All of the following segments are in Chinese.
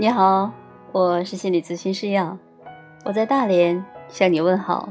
你好，我是心理咨询师耀，我在大连向你问好。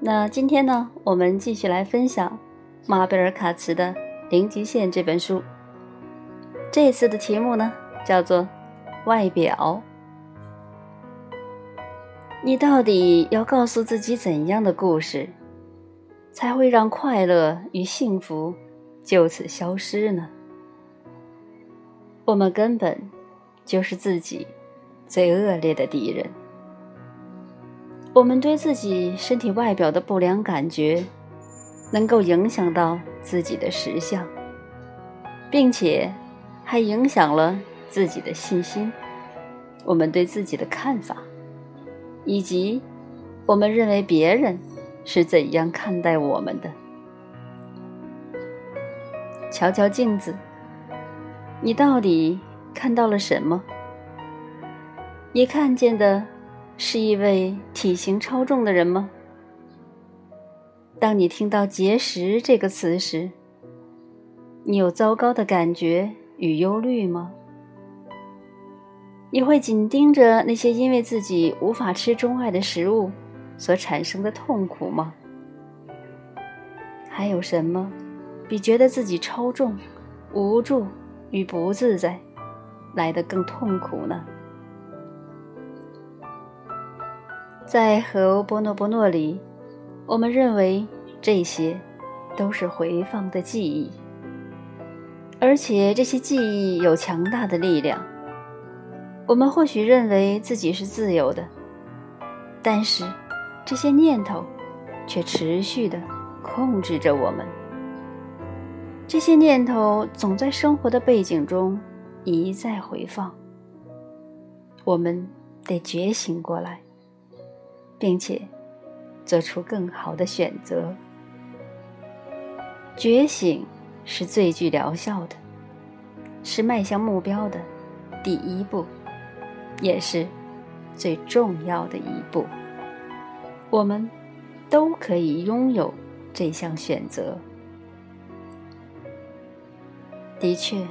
那今天呢，我们继续来分享马贝尔卡茨的《零极限》这本书。这次的题目呢，叫做“外表”。你到底要告诉自己怎样的故事，才会让快乐与幸福就此消失呢？我们根本就是自己最恶劣的敌人。我们对自己身体外表的不良感觉，能够影响到自己的实相，并且还影响了自己的信心，我们对自己的看法。以及我们认为别人是怎样看待我们的？瞧瞧镜子，你到底看到了什么？你看见的是一位体型超重的人吗？当你听到“节食”这个词时，你有糟糕的感觉与忧虑吗？你会紧盯着那些因为自己无法吃钟爱的食物所产生的痛苦吗？还有什么比觉得自己超重、无助与不自在来得更痛苦呢？在和欧波诺波诺里，我们认为这些都是回放的记忆，而且这些记忆有强大的力量。我们或许认为自己是自由的，但是这些念头却持续的控制着我们。这些念头总在生活的背景中一再回放。我们得觉醒过来，并且做出更好的选择。觉醒是最具疗效的，是迈向目标的第一步。也是最重要的一步。我们都可以拥有这项选择。的确，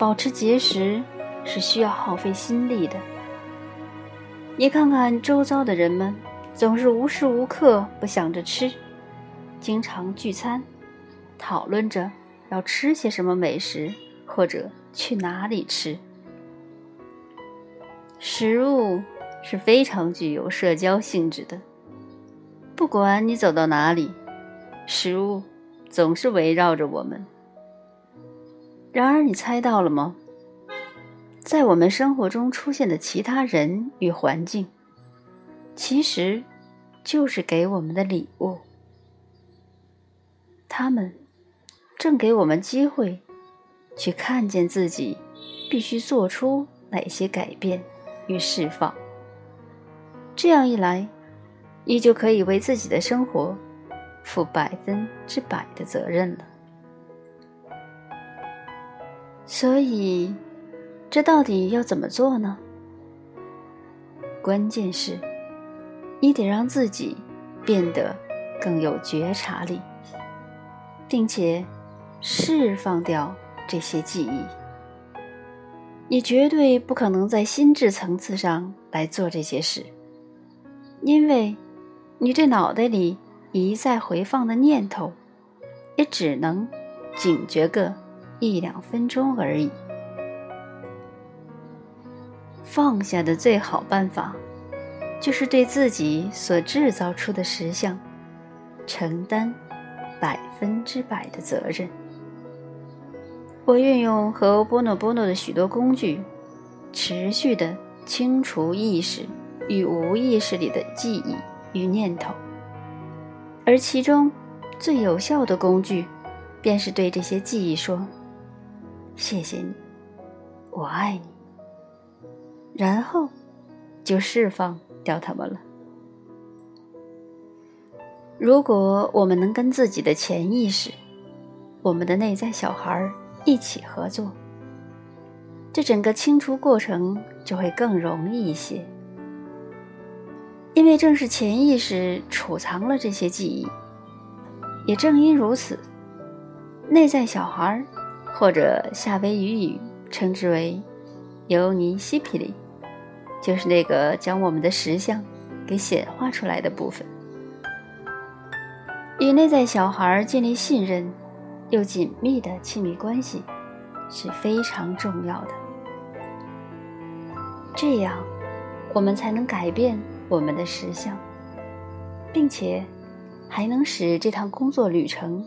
保持节食是需要耗费心力的。你看看周遭的人们，总是无时无刻不想着吃，经常聚餐，讨论着要吃些什么美食，或者去哪里吃。食物是非常具有社交性质的。不管你走到哪里，食物总是围绕着我们。然而，你猜到了吗？在我们生活中出现的其他人与环境，其实就是给我们的礼物。他们正给我们机会，去看见自己必须做出哪些改变。与释放，这样一来，你就可以为自己的生活负百分之百的责任了。所以，这到底要怎么做呢？关键是，你得让自己变得更有觉察力，并且释放掉这些记忆。你绝对不可能在心智层次上来做这些事，因为，你这脑袋里一再回放的念头，也只能警觉个一两分钟而已。放下的最好办法，就是对自己所制造出的实相，承担百分之百的责任。我运用和波诺波诺的许多工具，持续的清除意识与无意识里的记忆与念头，而其中最有效的工具，便是对这些记忆说：“谢谢你，我爱你。”然后就释放掉它们了。如果我们能跟自己的潜意识，我们的内在小孩。一起合作，这整个清除过程就会更容易一些。因为正是潜意识储藏了这些记忆，也正因如此，内在小孩或者夏威夷语称之为尤尼西皮里，就是那个将我们的实相给显化出来的部分。与内在小孩建立信任又紧密的亲密关系是非常重要的。这样，我们才能改变我们的实相，并且还能使这趟工作旅程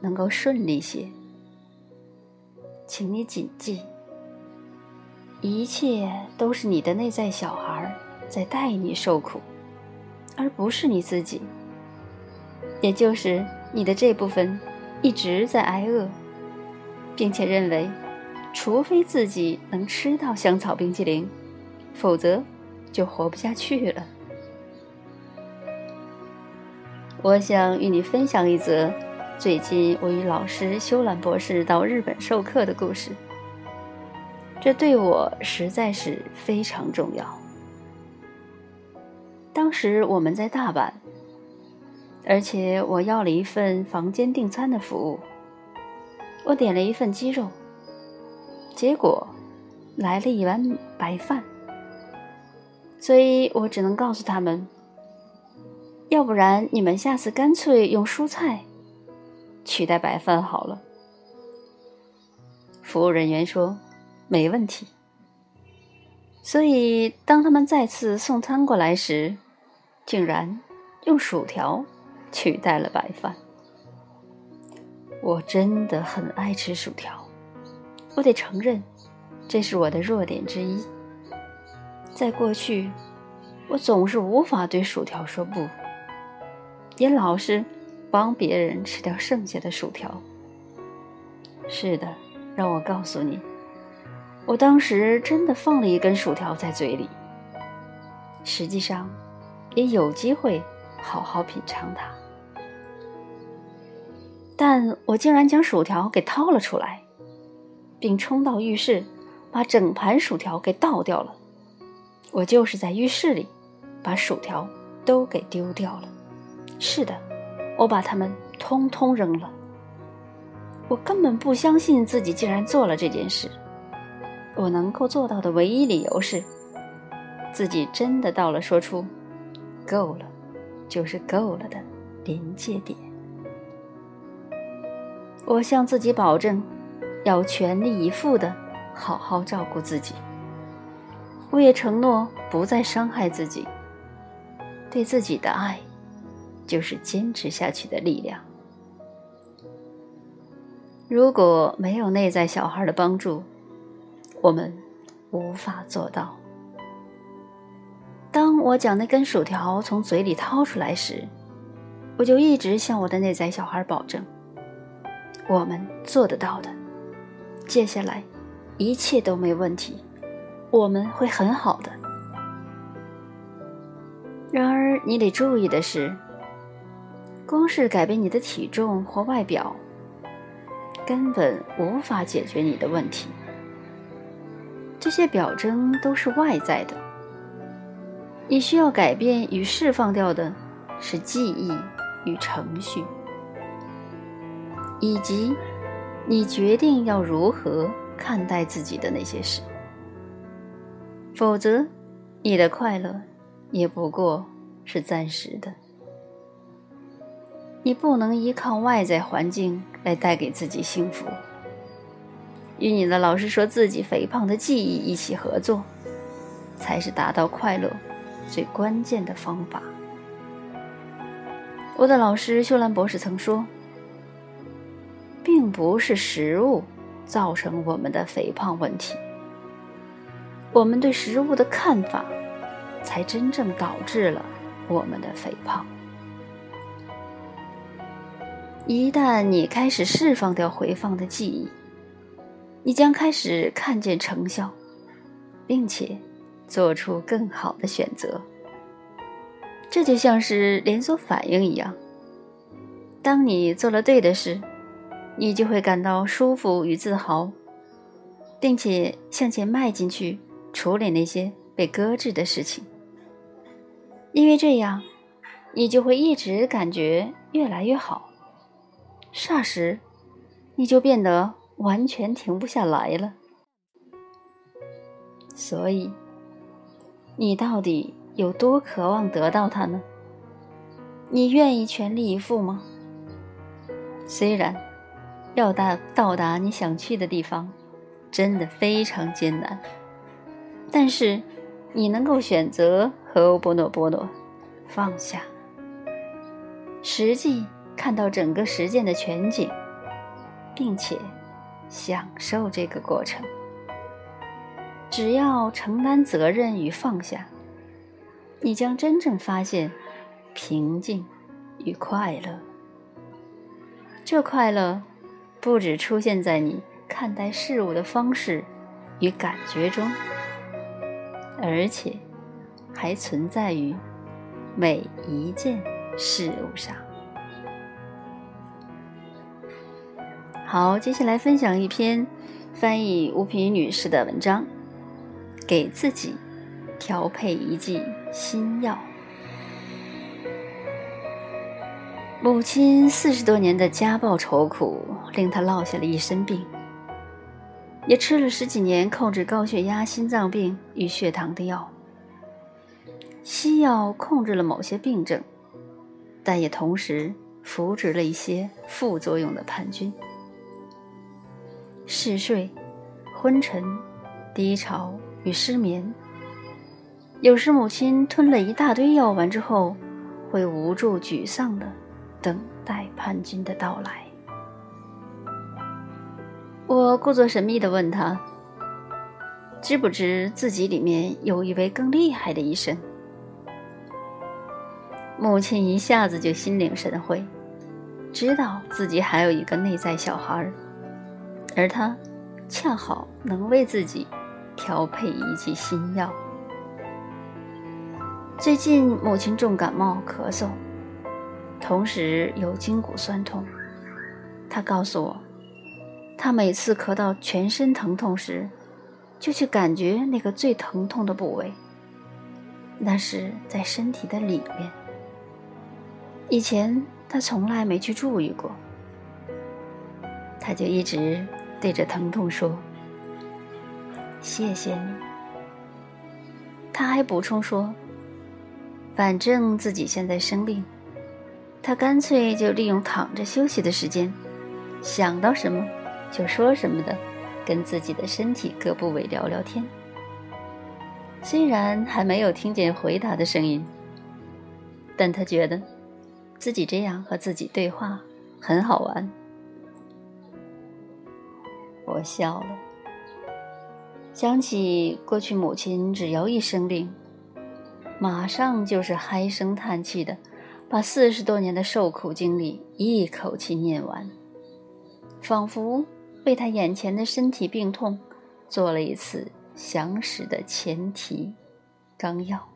能够顺利些。请你谨记，一切都是你的内在小孩在带你受苦，而不是你自己。也就是你的这部分一直在挨饿，并且认为，除非自己能吃到香草冰淇淋，否则就活不下去了。我想与你分享一则。最近，我与老师修兰博士到日本授课的故事，这对我实在是非常重要。当时我们在大阪，而且我要了一份房间订餐的服务，我点了一份鸡肉，结果来了一碗白饭，所以我只能告诉他们，要不然你们下次干脆用蔬菜。取代白饭好了。服务人员说：“没问题。”所以当他们再次送餐过来时，竟然用薯条取代了白饭。我真的很爱吃薯条，我得承认，这是我的弱点之一。在过去，我总是无法对薯条说不，也老是。帮别人吃掉剩下的薯条。是的，让我告诉你，我当时真的放了一根薯条在嘴里。实际上，也有机会好好品尝它，但我竟然将薯条给掏了出来，并冲到浴室，把整盘薯条给倒掉了。我就是在浴室里，把薯条都给丢掉了。是的。我把它们通通扔了。我根本不相信自己竟然做了这件事。我能够做到的唯一理由是，自己真的到了说出“够了”就是够了的临界点。我向自己保证，要全力以赴的好好照顾自己。我也承诺不再伤害自己。对自己的爱。就是坚持下去的力量。如果没有内在小孩的帮助，我们无法做到。当我将那根薯条从嘴里掏出来时，我就一直向我的内在小孩保证：我们做得到的。接下来，一切都没问题，我们会很好的。然而，你得注意的是。光是改变你的体重或外表，根本无法解决你的问题。这些表征都是外在的，你需要改变与释放掉的是记忆与程序，以及你决定要如何看待自己的那些事。否则，你的快乐也不过是暂时的。你不能依靠外在环境来带给自己幸福。与你的老师说自己肥胖的记忆一起合作，才是达到快乐最关键的方法。我的老师修兰博士曾说，并不是食物造成我们的肥胖问题，我们对食物的看法，才真正导致了我们的肥胖。一旦你开始释放掉回放的记忆，你将开始看见成效，并且做出更好的选择。这就像是连锁反应一样。当你做了对的事，你就会感到舒服与自豪，并且向前迈进去处理那些被搁置的事情。因为这样，你就会一直感觉越来越好。霎时，你就变得完全停不下来了。所以，你到底有多渴望得到它呢？你愿意全力以赴吗？虽然要达到达你想去的地方，真的非常艰难，但是你能够选择和波诺波诺放下，实际看到整个实践的全景，并且享受这个过程。只要承担责任与放下，你将真正发现平静与快乐。这快乐不只出现在你看待事物的方式与感觉中，而且还存在于每一件事物上。好，接下来分享一篇翻译吴平女士的文章。给自己调配一剂新药。母亲四十多年的家暴愁苦，令她落下了一身病，也吃了十几年控制高血压、心脏病与血糖的药。西药控制了某些病症，但也同时扶植了一些副作用的叛军：嗜睡、昏沉、低潮。与失眠，有时母亲吞了一大堆药丸之后，会无助沮丧的等待叛军的到来。我故作神秘的问他：“知不知自己里面有一位更厉害的医生？”母亲一下子就心领神会，知道自己还有一个内在小孩儿，而他恰好能为自己。调配一剂新药。最近母亲重感冒咳嗽，同时有筋骨酸痛。她告诉我，她每次咳到全身疼痛时，就去感觉那个最疼痛的部位，那是在身体的里面。以前她从来没去注意过，她就一直对着疼痛说。谢谢你。他还补充说：“反正自己现在生病，他干脆就利用躺着休息的时间，想到什么就说什么的，跟自己的身体各部位聊聊天。虽然还没有听见回答的声音，但他觉得自己这样和自己对话很好玩。”我笑了。想起过去，母亲只要一生病，马上就是唉声叹气的，把四十多年的受苦经历一口气念完，仿佛为他眼前的身体病痛做了一次详实的前提纲要。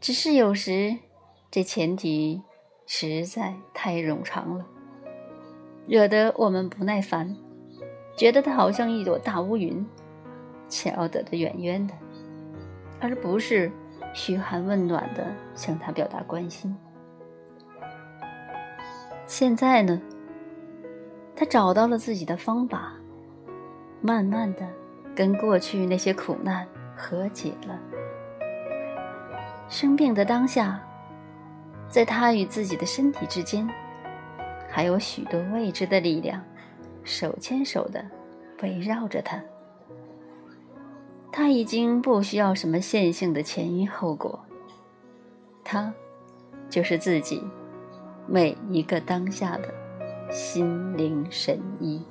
只是有时这前提实在太冗长了，惹得我们不耐烦，觉得他好像一朵大乌云。瞧得的远远的，而不是嘘寒问暖的向他表达关心。现在呢，他找到了自己的方法，慢慢的跟过去那些苦难和解了。生病的当下，在他与自己的身体之间，还有许多未知的力量，手牵手的围绕着他。他已经不需要什么线性的前因后果，他就是自己每一个当下的心灵神医。